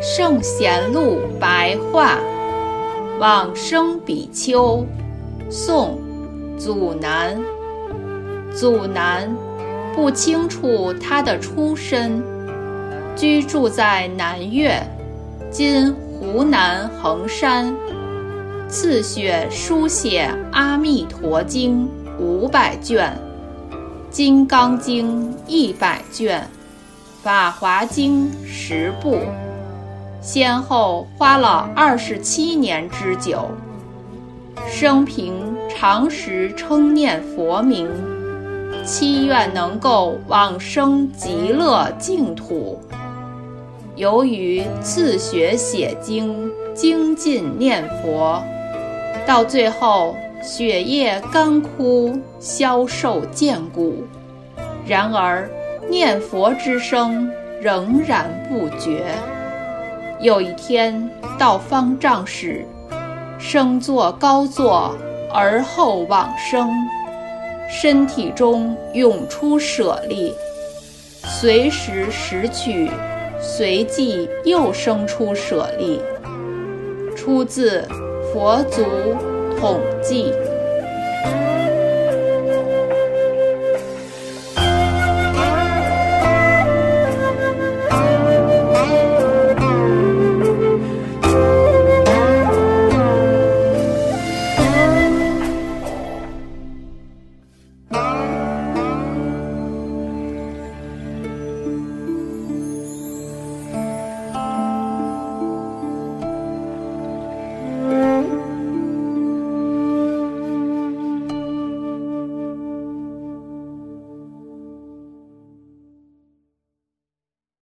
圣贤录白话，往生比丘，宋，祖南。祖南不清楚他的出身，居住在南岳，今湖南衡山。自学书写《阿弥陀经》五百卷，《金刚经》一百卷，《法华经》十部，先后花了二十七年之久。生平常时称念佛名，祈愿能够往生极乐净土。由于自学写经，精进念佛。到最后，血液干枯，消瘦见骨。然而，念佛之声仍然不绝。有一天，到方丈时，升座高坐，而后往生，身体中涌出舍利，随时拾取，随即又生出舍利。出自。佛祖统计。